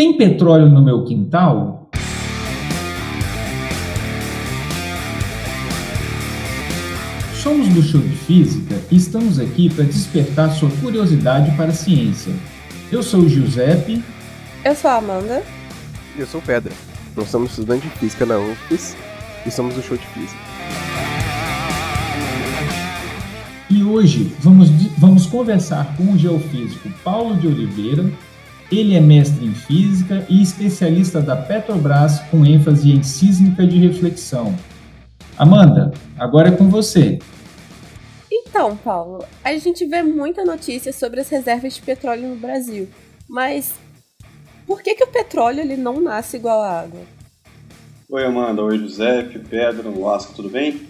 Tem petróleo no meu quintal? Somos do Show de Física e estamos aqui para despertar sua curiosidade para a ciência. Eu sou o Giuseppe. Eu sou a Amanda. E eu sou o Pedra. Nós somos estudantes de Física na UFES e somos do Show de Física. E hoje vamos, vamos conversar com o geofísico Paulo de Oliveira, ele é mestre em física e especialista da Petrobras com ênfase em sísmica de reflexão. Amanda, agora é com você. Então, Paulo, a gente vê muita notícia sobre as reservas de petróleo no Brasil, mas por que, que o petróleo ele não nasce igual a água? Oi, Amanda. Oi, Giuseppe, Pedro, Lasca, tudo bem?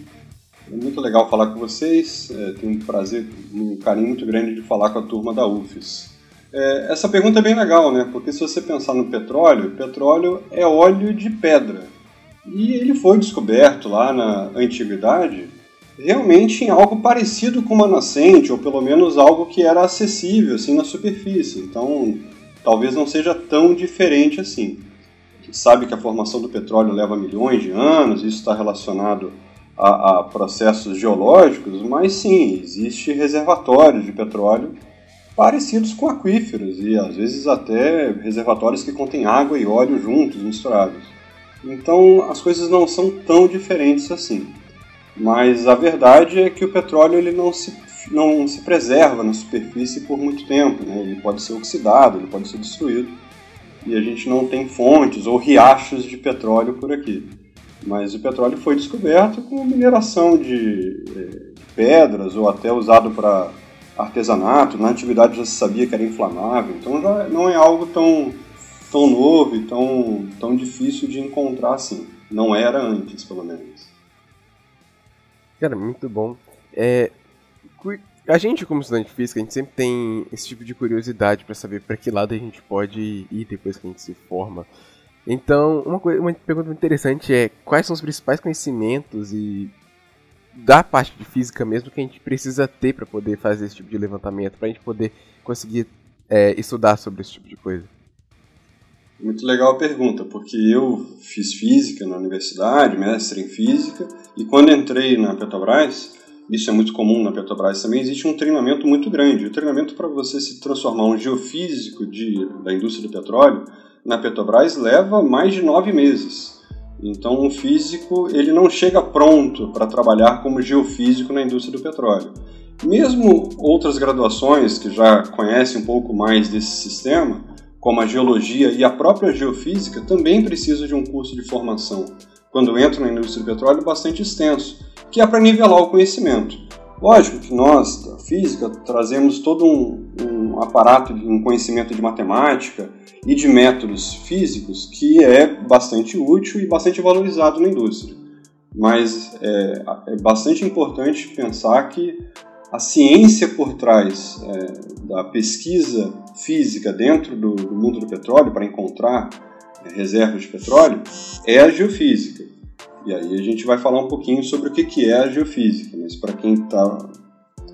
É muito legal falar com vocês. É, tenho um prazer, um carinho muito grande de falar com a turma da UFES. É, essa pergunta é bem legal, né? Porque se você pensar no petróleo, petróleo é óleo de pedra. E ele foi descoberto lá na antiguidade realmente em algo parecido com uma nascente, ou pelo menos algo que era acessível assim na superfície. Então, talvez não seja tão diferente assim. A gente sabe que a formação do petróleo leva milhões de anos, isso está relacionado a, a processos geológicos, mas sim, existe reservatórios de petróleo parecidos com aquíferos e às vezes até reservatórios que contêm água e óleo juntos, misturados. Então as coisas não são tão diferentes assim. Mas a verdade é que o petróleo ele não se, não se preserva na superfície por muito tempo. Né? Ele pode ser oxidado, ele pode ser destruído. E a gente não tem fontes ou riachos de petróleo por aqui. Mas o petróleo foi descoberto com mineração de, eh, de pedras ou até usado para artesanato, na antiguidade já se sabia que era inflamável, então já não é algo tão, tão novo e tão, tão difícil de encontrar assim. Não era antes, pelo menos. Cara, muito bom. É, a gente, como estudante de física, a gente sempre tem esse tipo de curiosidade para saber para que lado a gente pode ir depois que a gente se forma. Então, uma, coisa, uma pergunta interessante é quais são os principais conhecimentos e da parte de física mesmo que a gente precisa ter para poder fazer esse tipo de levantamento, para a gente poder conseguir é, estudar sobre esse tipo de coisa? Muito legal a pergunta, porque eu fiz física na universidade, mestre em física, e quando entrei na Petrobras, isso é muito comum na Petrobras também, existe um treinamento muito grande. O treinamento para você se transformar um geofísico de, da indústria do petróleo na Petrobras leva mais de nove meses. Então, um físico ele não chega pronto para trabalhar como geofísico na indústria do petróleo. Mesmo outras graduações que já conhecem um pouco mais desse sistema, como a geologia e a própria geofísica, também precisam de um curso de formação, quando entram na indústria do petróleo, bastante extenso, que é para nivelar o conhecimento. Lógico que nós, da física, trazemos todo um, um aparato, um conhecimento de matemática e de métodos físicos que é bastante útil e bastante valorizado na indústria. Mas é, é bastante importante pensar que a ciência por trás é, da pesquisa física dentro do, do mundo do petróleo para encontrar é, reservas de petróleo é a geofísica. E aí a gente vai falar um pouquinho sobre o que é a geofísica, mas para quem está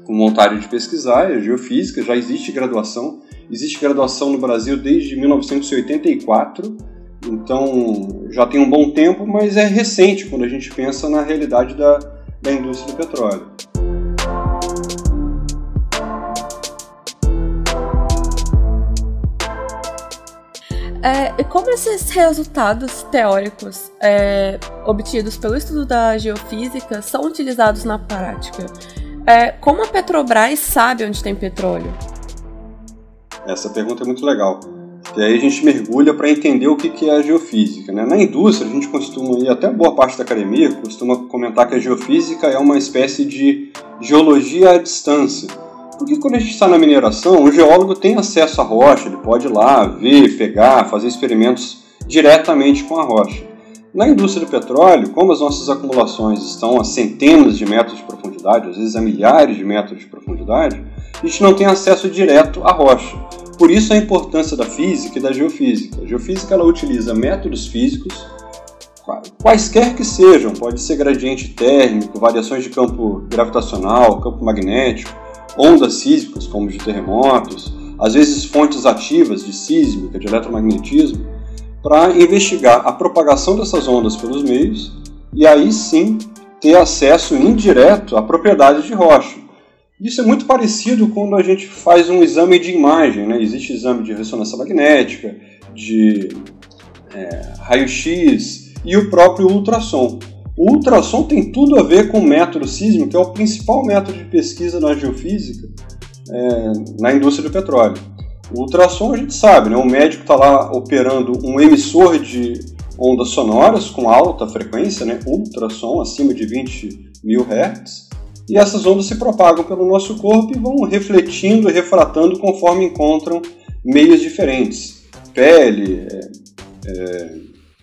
com vontade de pesquisar, é geofísica, já existe graduação. Existe graduação no Brasil desde 1984, então já tem um bom tempo, mas é recente quando a gente pensa na realidade da, da indústria do petróleo. É, e como esses resultados teóricos é, obtidos pelo estudo da geofísica são utilizados na prática? É, como a Petrobras sabe onde tem petróleo? Essa pergunta é muito legal. E aí a gente mergulha para entender o que é a geofísica. Né? Na indústria, a gente costuma, e até boa parte da academia, costuma comentar que a geofísica é uma espécie de geologia à distância porque quando a gente está na mineração, o geólogo tem acesso à rocha, ele pode ir lá ver, pegar, fazer experimentos diretamente com a rocha. Na indústria do petróleo, como as nossas acumulações estão a centenas de metros de profundidade, às vezes a milhares de metros de profundidade, a gente não tem acesso direto à rocha. Por isso a importância da física e da geofísica. A geofísica ela utiliza métodos físicos, quaisquer que sejam, pode ser gradiente térmico, variações de campo gravitacional, campo magnético, ondas sísmicas, como de terremotos, às vezes fontes ativas de sísmica, de eletromagnetismo, para investigar a propagação dessas ondas pelos meios e aí sim ter acesso indireto à propriedade de rocha. Isso é muito parecido quando a gente faz um exame de imagem. Né? Existe exame de ressonância magnética, de é, raio-x e o próprio ultrassom. O ultrassom tem tudo a ver com o método sísmico, que é o principal método de pesquisa na geofísica é, na indústria do petróleo. O ultrassom a gente sabe, né? o médico está lá operando um emissor de ondas sonoras com alta frequência, né? ultrassom acima de 20 mil hertz, e essas ondas se propagam pelo nosso corpo e vão refletindo e refratando conforme encontram meios diferentes. Pele, é, é,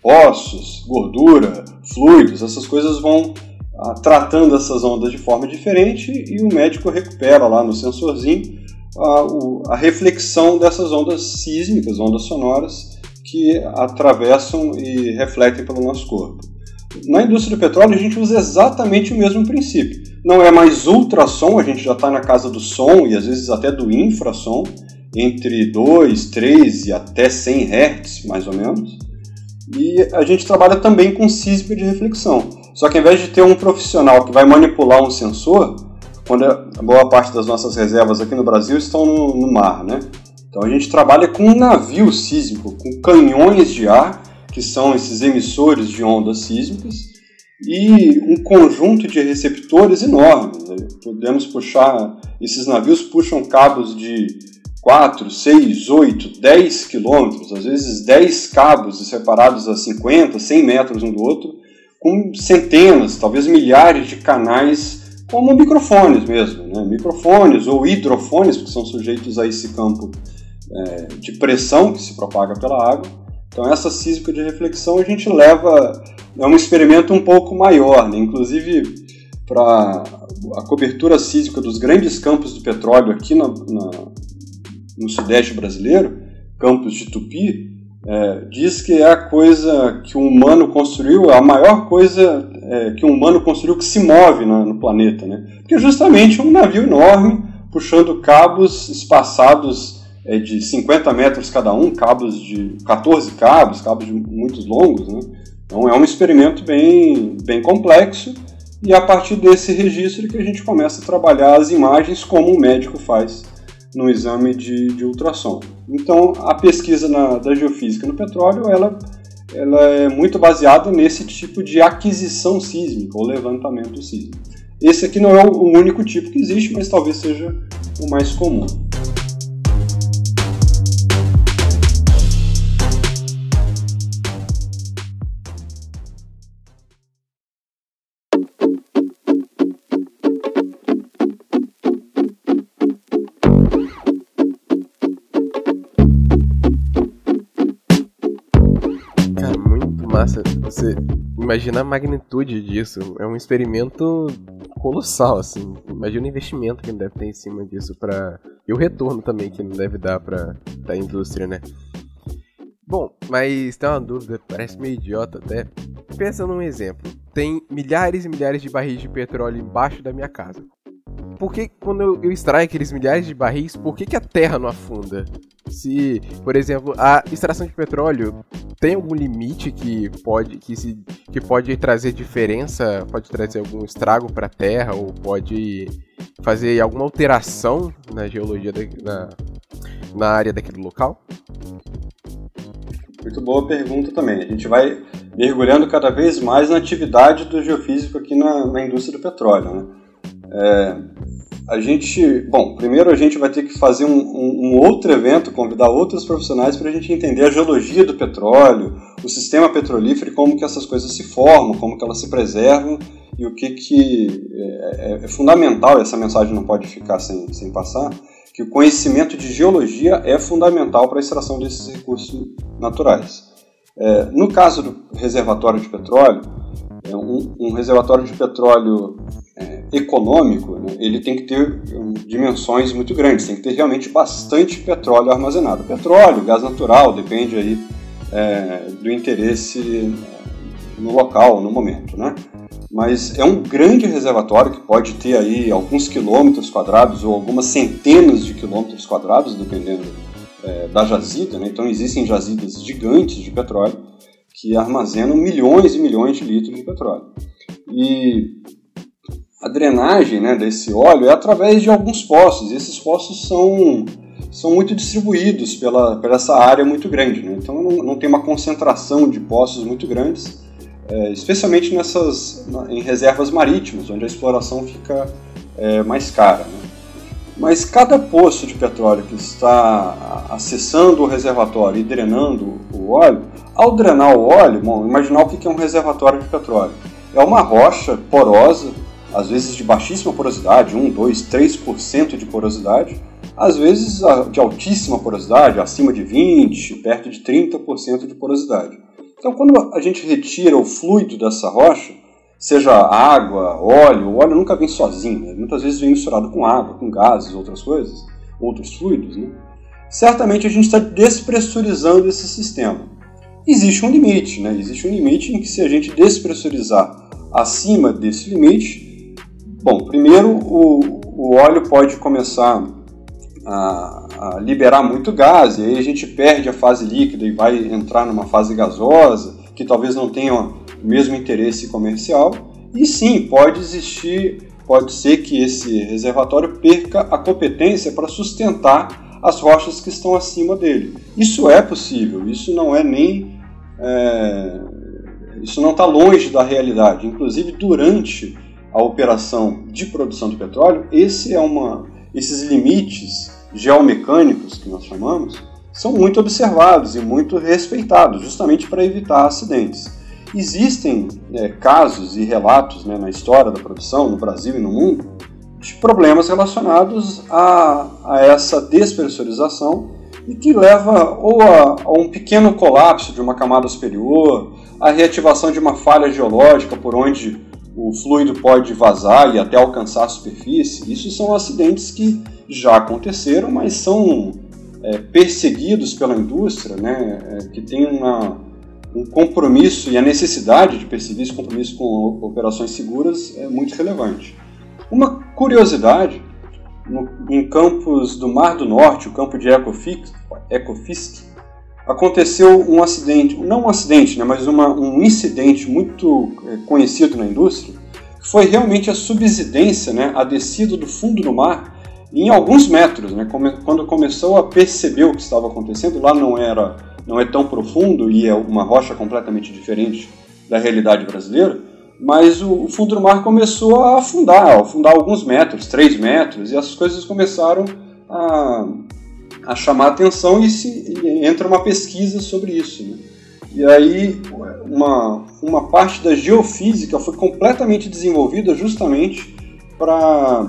ossos, gordura, fluidos, essas coisas vão ah, tratando essas ondas de forma diferente e o médico recupera lá no sensorzinho a, o, a reflexão dessas ondas sísmicas, ondas sonoras, que atravessam e refletem pelo nosso corpo. Na indústria do petróleo, a gente usa exatamente o mesmo princípio. Não é mais ultrassom, a gente já está na casa do som e às vezes até do infrassom, entre 2, 3 e até 100 Hz, mais ou menos. E a gente trabalha também com sísmica de reflexão. Só que ao invés de ter um profissional que vai manipular um sensor, quando a boa parte das nossas reservas aqui no Brasil estão no, no mar, né? Então a gente trabalha com um navio sísmico, com canhões de ar, que são esses emissores de ondas sísmicas, e um conjunto de receptores enormes. Podemos puxar, esses navios puxam cabos de 4, 6, 8, 10 quilômetros, às vezes 10 cabos separados a 50, 100 metros um do outro, com centenas, talvez milhares de canais como microfones mesmo, né? microfones ou hidrofones, que são sujeitos a esse campo é, de pressão que se propaga pela água. Então essa sísmica de reflexão a gente leva, é um experimento um pouco maior, né? inclusive para a cobertura sísmica dos grandes campos de petróleo aqui na, na, no sudeste brasileiro, campos de Tupi, é, diz que é a coisa que o humano construiu, a maior coisa é, que o humano construiu que se move no, no planeta, né? Porque justamente um navio enorme puxando cabos espaçados é, de 50 metros cada um, cabos de 14 cabos, cabos muito longos, né? Então é um experimento bem, bem complexo e a partir desse registro que a gente começa a trabalhar as imagens como o médico faz no exame de, de ultrassom. Então, a pesquisa na, da geofísica no petróleo, ela, ela é muito baseada nesse tipo de aquisição sísmica, ou levantamento sísmico. Esse aqui não é o único tipo que existe, mas talvez seja o mais comum. Você imagina a magnitude disso. É um experimento colossal, assim. Imagina o investimento que deve ter em cima disso para E o retorno também que não deve dar pra, pra indústria, né? Bom, mas tem uma dúvida, parece meio idiota até. Pensa num exemplo. Tem milhares e milhares de barris de petróleo embaixo da minha casa. Por que quando eu, eu extraio aqueles milhares de barris, por que, que a terra não afunda? Se, por exemplo, a extração de petróleo tem algum limite que pode que se que pode trazer diferença, pode trazer algum estrago para a Terra ou pode fazer alguma alteração na geologia da, na, na área daquele local? Muito boa pergunta também. A gente vai mergulhando cada vez mais na atividade do geofísico aqui na, na indústria do petróleo. Né? É, a gente, bom, primeiro a gente vai ter que fazer um, um, um outro evento, convidar outros profissionais para a gente entender a geologia do petróleo, o sistema petrolífero como que essas coisas se formam, como que elas se preservam e o que que é, é, é fundamental, essa mensagem não pode ficar sem, sem passar, que o conhecimento de geologia é fundamental para a extração desses recursos naturais. É, no caso do reservatório de petróleo, é um, um reservatório de petróleo econômico, né, ele tem que ter um, dimensões muito grandes, tem que ter realmente bastante petróleo armazenado. Petróleo, gás natural, depende aí é, do interesse é, no local, no momento, né? mas é um grande reservatório que pode ter aí alguns quilômetros quadrados ou algumas centenas de quilômetros quadrados, dependendo é, da jazida. Né? Então existem jazidas gigantes de petróleo que armazenam milhões e milhões de litros de petróleo. E a drenagem né, desse óleo é através de alguns poços, e esses poços são, são muito distribuídos pela, pela essa área muito grande. Né? Então não, não tem uma concentração de poços muito grandes, é, especialmente nessas, em reservas marítimas, onde a exploração fica é, mais cara. Né? Mas cada poço de petróleo que está acessando o reservatório e drenando o óleo, ao drenar o óleo, bom, imaginar o que é um reservatório de petróleo. É uma rocha porosa, às vezes de baixíssima porosidade, 1, 2, 3% de porosidade, às vezes de altíssima porosidade, acima de 20%, perto de 30% de porosidade. Então, quando a gente retira o fluido dessa rocha, seja água, óleo, o óleo nunca vem sozinho, né? muitas vezes vem misturado com água, com gases, outras coisas, outros fluidos, né? certamente a gente está despressurizando esse sistema. Existe um limite, né? existe um limite em que se a gente despressurizar acima desse limite, bom, primeiro o, o óleo pode começar a, a, liberar muito gás, e aí a gente perde a fase líquida e vai entrar numa fase gasosa, que talvez não tenha o mesmo interesse comercial. E sim, pode existir, pode ser que esse reservatório perca a competência para sustentar as rochas que estão acima dele. Isso é possível, isso não é nem. É, isso não está longe da realidade. Inclusive, durante a operação de produção de petróleo, esse é uma, esses limites geomecânicos, que nós chamamos, são muito observados e muito respeitados, justamente para evitar acidentes. Existem é, casos e relatos né, na história da produção, no Brasil e no mundo, de problemas relacionados a, a essa despressurização e que leva ou a, a, um pequeno colapso de uma camada superior, a reativação de uma falha geológica por onde o fluido pode vazar e até alcançar a superfície. Isso são acidentes que já aconteceram, mas são é, perseguidos pela indústria, né, é, que tem uma, um compromisso e a necessidade de perseguir esse compromisso com operações seguras é muito relevante. Uma curiosidade, no, em campos do Mar do Norte, o campo de Ekofisk, Ekofisk aconteceu um acidente, não um acidente, né, mas uma, um incidente muito é, conhecido na indústria, que foi realmente a subsidência, né, a descida do fundo do mar em alguns metros, né, quando começou a perceber o que estava acontecendo, lá não era, não é tão profundo e é uma rocha completamente diferente da realidade brasileira, mas o, fundo do mar começou a afundar, a afundar alguns metros, 3 metros, e as coisas começaram a, a chamar atenção e, se, e entra uma pesquisa sobre isso. Né? E aí uma, uma parte da geofísica foi completamente desenvolvida justamente para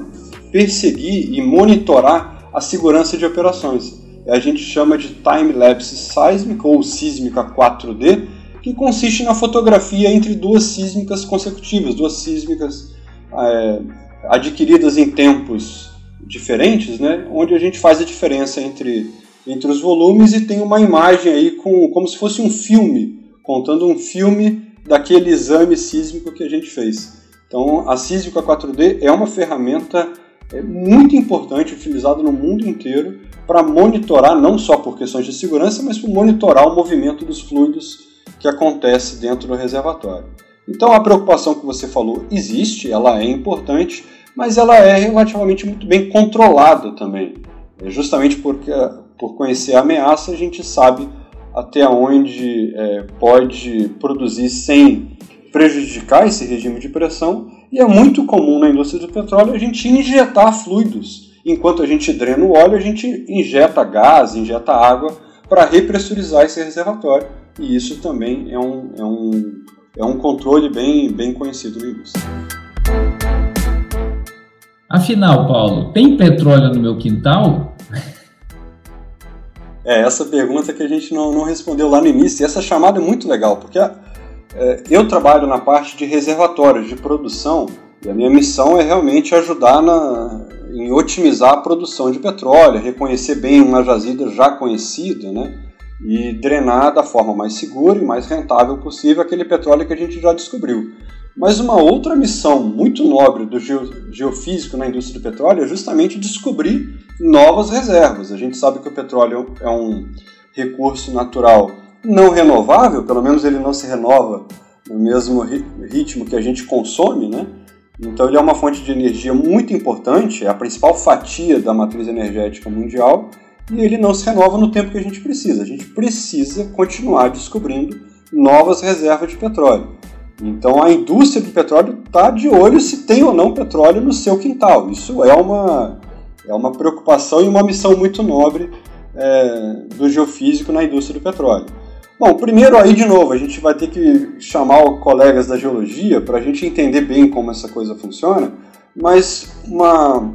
perseguir e monitorar a segurança de operações. A gente chama de time-lapse sísmica ou sísmica 4D, que consiste na fotografia entre duas sísmicas consecutivas, duas sísmicas é, adquiridas em tempos diferentes, né, onde a gente faz a diferença entre, entre os volumes e tem uma imagem aí com, como se fosse um filme, contando um filme daquele exame sísmico que a gente fez. Então, a Sísmica 4D é uma ferramenta é muito importante, utilizado no mundo inteiro, para monitorar, não só por questões de segurança, mas para monitorar o movimento dos fluidos que acontece dentro do reservatório. Então a preocupação que você falou existe, ela é importante, mas ela é relativamente muito bem controlada também. É justamente porque, por conhecer a ameaça, a gente sabe até onde é, pode produzir sem prejudicar esse regime de pressão e é muito comum na indústria do petróleo a gente injetar fluidos. Enquanto a gente drena o óleo, a gente injeta gás, injeta água para repressurizar esse reservatório. E isso também é um, é um, é um controle bem, bem conhecido na indústria. Afinal, Paulo, tem petróleo no meu quintal? É, essa pergunta que a gente não, não respondeu lá no início. E essa chamada é muito legal, porque é, eu trabalho na parte de reservatórios de produção e a minha missão é realmente ajudar na, em otimizar a produção de petróleo, reconhecer bem uma jazida já conhecida, né? E drenar da forma mais segura e mais rentável possível aquele petróleo que a gente já descobriu. Mas uma outra missão muito nobre do geofísico na indústria do petróleo é justamente descobrir novas reservas. A gente sabe que o petróleo é um recurso natural não renovável, pelo menos ele não se renova no mesmo ritmo que a gente consome, né? Então ele é uma fonte de energia muito importante, é a principal fatia da matriz energética mundial e ele não se renova no tempo que a gente precisa. A gente precisa continuar descobrindo novas reservas de petróleo. Então a indústria de petróleo está de olho se tem ou não petróleo no seu quintal. Isso é uma, é uma preocupação e uma missão muito nobre é, do geofísico na indústria do petróleo. Bom, primeiro aí de novo, a gente vai ter que chamar colegas da geologia para a gente entender bem como essa coisa funciona, mas uma,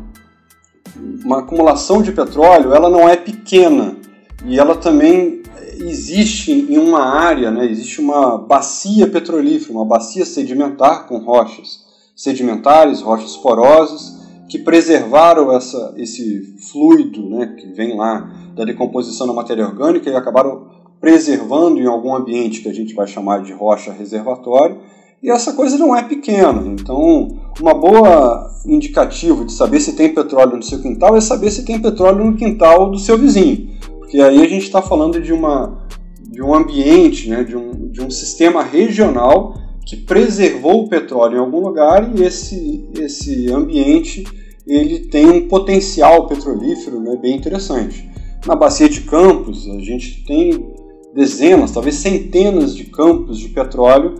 uma acumulação de petróleo ela não é pequena e ela também existe em uma área, né, existe uma bacia petrolífera, uma bacia sedimentar com rochas sedimentares, rochas porosas, que preservaram essa, esse fluido né, que vem lá da decomposição da matéria orgânica e acabaram preservando em algum ambiente que a gente vai chamar de rocha reservatório. E essa coisa não é pequena. Então, uma boa indicativo de saber se tem petróleo no seu quintal é saber se tem petróleo no quintal do seu vizinho. Porque aí a gente está falando de, uma, de um ambiente, né, de, um, de um sistema regional que preservou o petróleo em algum lugar e esse, esse ambiente ele tem um potencial petrolífero né, bem interessante. Na bacia de Campos, a gente tem dezenas, talvez centenas de campos de petróleo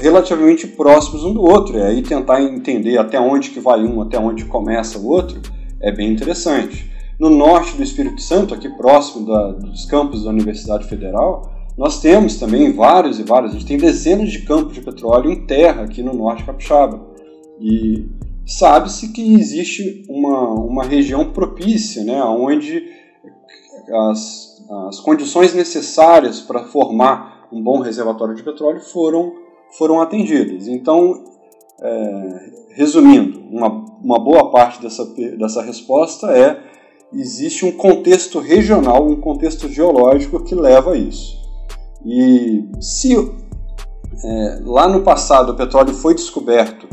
relativamente próximos um do outro. E aí tentar entender até onde que vai um, até onde começa o outro, é bem interessante. No norte do Espírito Santo, aqui próximo da, dos campos da Universidade Federal, nós temos também vários e vários, a gente tem dezenas de campos de petróleo em terra aqui no norte capixaba. E sabe-se que existe uma, uma região propícia, né, onde as as condições necessárias para formar um bom reservatório de petróleo foram, foram atendidas. Então, é, resumindo, uma, uma boa parte dessa, dessa resposta é existe um contexto regional, um contexto geológico que leva a isso. E se é, lá no passado o petróleo foi descoberto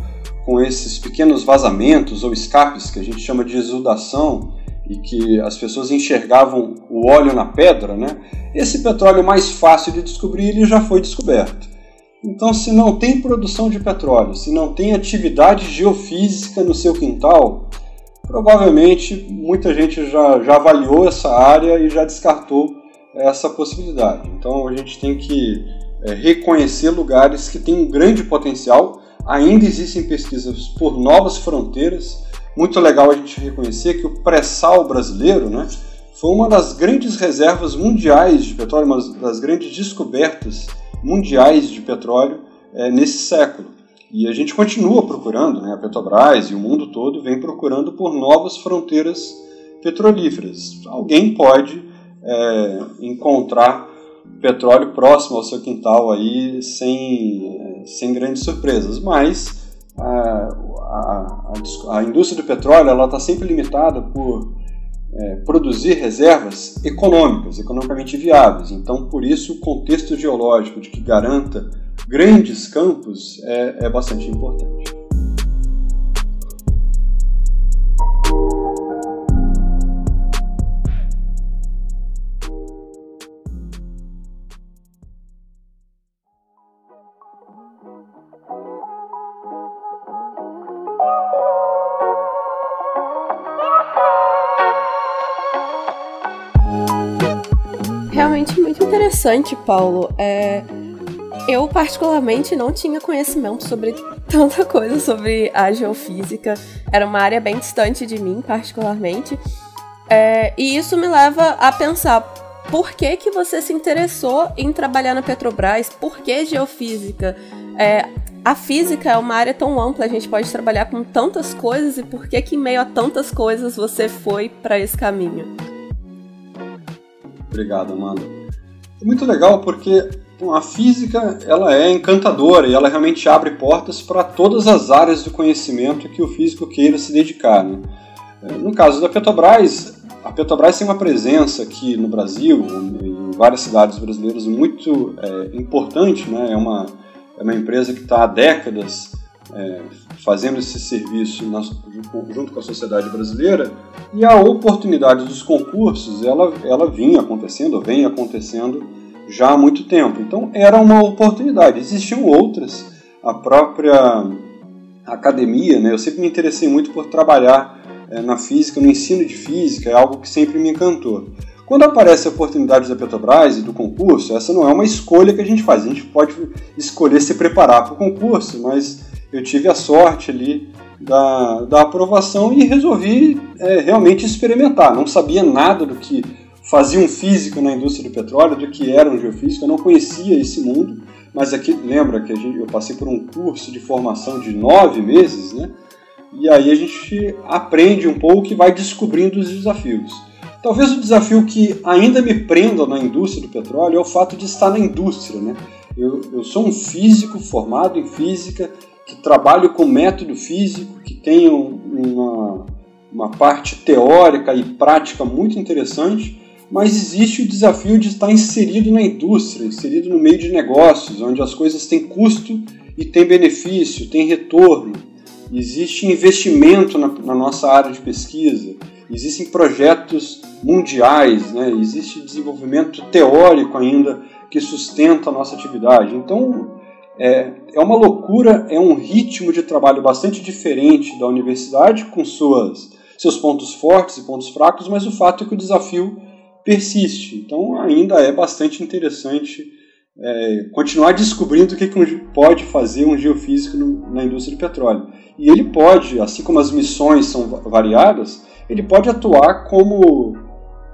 com esses pequenos vazamentos ou escapes que a gente chama de exudação, e que as pessoas enxergavam o óleo na pedra, né? Esse petróleo mais fácil de descobrir ele já foi descoberto. Então, se não tem produção de petróleo, se não tem atividade geofísica no seu quintal, provavelmente muita gente já, já avaliou essa área e já descartou essa possibilidade. Então, a gente tem que é, reconhecer lugares que têm um grande potencial. Ainda existem pesquisas por novas fronteiras muito legal a gente reconhecer que o pré-sal brasileiro né, foi uma das grandes reservas mundiais de petróleo, uma das grandes descobertas mundiais de petróleo é, nesse século. E a gente continua procurando, né, a Petrobras e o mundo todo vem procurando por novas fronteiras petrolíferas. Alguém pode é, encontrar petróleo próximo ao seu quintal aí sem, sem grandes surpresas, mas a, a, a, indústria do petróleo ela está sempre limitada por é, produzir reservas econômicas, economicamente viáveis. Então, por isso, o contexto geológico de que garanta grandes campos é, é bastante importante. interessante, Paulo. É, eu, particularmente, não tinha conhecimento sobre tanta coisa sobre a geofísica. Era uma área bem distante de mim, particularmente. É, e isso me leva a pensar por que, que você se interessou em trabalhar na Petrobras? Por que geofísica? É, a física é uma área tão ampla, a gente pode trabalhar com tantas coisas, e por que, que em meio a tantas coisas você foi para esse caminho? Obrigado, Amanda. Muito legal porque a física ela é encantadora e ela realmente abre portas para todas as áreas do conhecimento que o físico queira se dedicar. Né? É, no caso da Petrobras, a Petrobras tem uma presença aqui no Brasil, em várias cidades brasileiras, muito é, importante. Né? É, uma, é uma empresa que está há décadas é, fazendo esse serviço na, junto com a sociedade brasileira e a oportunidade dos concursos ela, ela vinha acontecendo, vem acontecendo já há muito tempo. Então era uma oportunidade. Existiam outras, a própria academia, né? Eu sempre me interessei muito por trabalhar é, na física, no ensino de física, é algo que sempre me encantou. Quando aparece a oportunidade da Petrobras e do concurso, essa não é uma escolha que a gente faz. A gente pode escolher se preparar para o concurso, mas eu tive a sorte ali da, da aprovação e resolvi é, realmente experimentar. Não sabia nada do que fazia um físico na indústria do petróleo, do que era um geofísico, eu não conhecia esse mundo, mas aqui lembra que gente, eu passei por um curso de formação de nove meses, né? E aí a gente aprende um pouco e vai descobrindo os desafios. Talvez o desafio que ainda me prenda na indústria do petróleo é o fato de estar na indústria. Né? Eu, eu sou um físico formado em física, que trabalho com método físico, que tem uma, uma parte teórica e prática muito interessante, mas existe o desafio de estar inserido na indústria, inserido no meio de negócios, onde as coisas têm custo e têm benefício, têm retorno. Existe investimento na, na nossa área de pesquisa, existem projetos mundiais, né? existe desenvolvimento teórico ainda que sustenta a nossa atividade. Então, é, é uma loucura, é um ritmo de trabalho bastante diferente da universidade, com suas, seus pontos fortes e pontos fracos, mas o fato é que o desafio persiste. Então, ainda é bastante interessante é, continuar descobrindo o que, que pode fazer um geofísico no, na indústria do petróleo. E ele pode, assim como as missões são variadas, ele pode atuar como,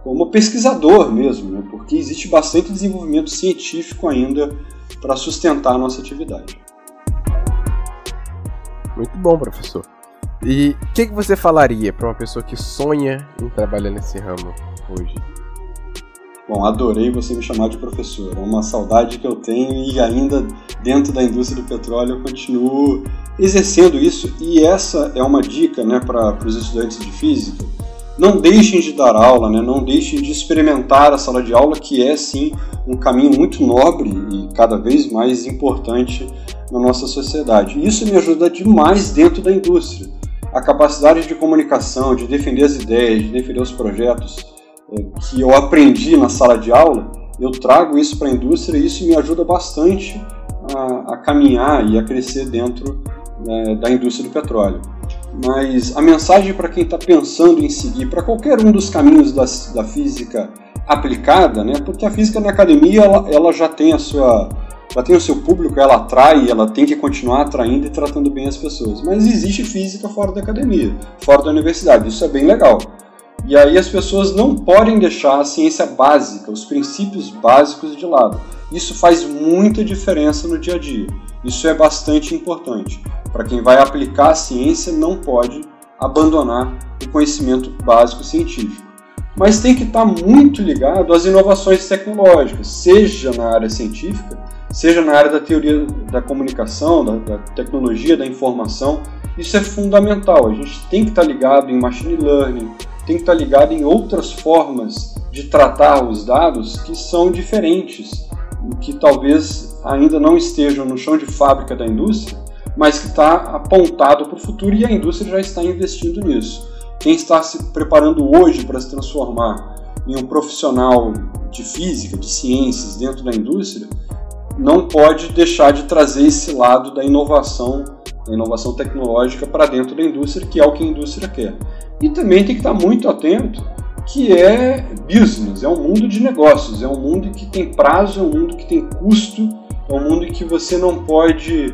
como pesquisador mesmo, né? porque existe bastante desenvolvimento científico ainda para sustentar a nossa atividade. Muito bom, professor. E o que, que você falaria para uma pessoa que sonha em trabalhar nesse ramo hoje? Bom, adorei você me chamar de professor. É uma saudade que eu tenho e ainda dentro da indústria do petróleo eu continuo exercendo isso. E essa é uma dica né, para os estudantes de física. Não deixem de dar aula, né? não deixem de experimentar a sala de aula, que é sim um caminho muito nobre e cada vez mais importante na nossa sociedade. Isso me ajuda demais dentro da indústria. A capacidade de comunicação, de defender as ideias, de defender os projetos que eu aprendi na sala de aula, eu trago isso para a indústria e isso me ajuda bastante a, a caminhar e a crescer dentro né, da indústria do petróleo. Mas a mensagem para quem está pensando em seguir para qualquer um dos caminhos da, da física aplicada, né, porque a física na academia ela, ela já tem a sua já tem o seu público, ela atrai, ela tem que continuar atraindo e tratando bem as pessoas. Mas existe física fora da academia, fora da universidade, isso é bem legal. E aí as pessoas não podem deixar a ciência básica, os princípios básicos de lado. Isso faz muita diferença no dia a dia. Isso é bastante importante. Para quem vai aplicar a ciência, não pode abandonar o conhecimento básico científico. Mas tem que estar muito ligado às inovações tecnológicas, seja na área científica, seja na área da teoria da comunicação, da, da tecnologia da informação. Isso é fundamental. A gente tem que estar ligado em machine learning, tem que estar ligado em outras formas de tratar os dados que são diferentes, que talvez ainda não estejam no chão de fábrica da indústria, mas que está apontado para o futuro e a indústria já está investindo nisso. Quem está se preparando hoje para se transformar em um profissional de física, de ciências dentro da indústria, não pode deixar de trazer esse lado da inovação, da inovação tecnológica para dentro da indústria, que é o que a indústria quer. E também tem que estar muito atento que é business, é um mundo de negócios, é um mundo que tem prazo, é um mundo que tem custo, é um mundo que você não pode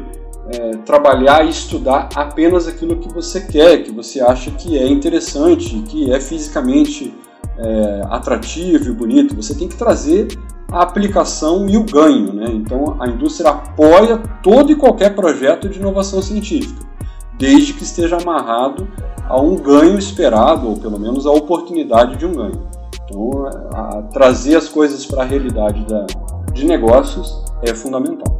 é, trabalhar e estudar apenas aquilo que você quer, que você acha que é interessante, que é fisicamente é, atrativo e bonito. Você tem que trazer a aplicação e o ganho. Né? Então a indústria apoia todo e qualquer projeto de inovação científica, desde que esteja amarrado a um ganho esperado, ou pelo menos a oportunidade de um ganho. Então, trazer as coisas para a realidade da, de negócios é fundamental.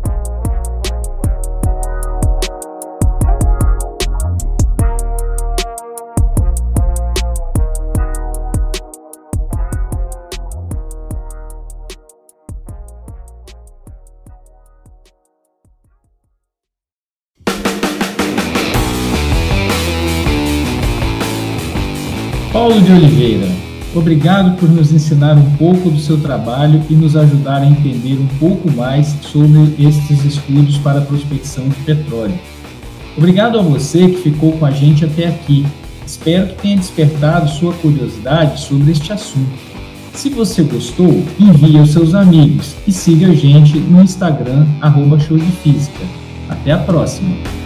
De Oliveira, obrigado por nos ensinar um pouco do seu trabalho e nos ajudar a entender um pouco mais sobre estes estudos para a prospecção de petróleo. Obrigado a você que ficou com a gente até aqui. Espero que tenha despertado sua curiosidade sobre este assunto. Se você gostou, envie aos seus amigos e siga a gente no Instagram, arroba. Até a próxima!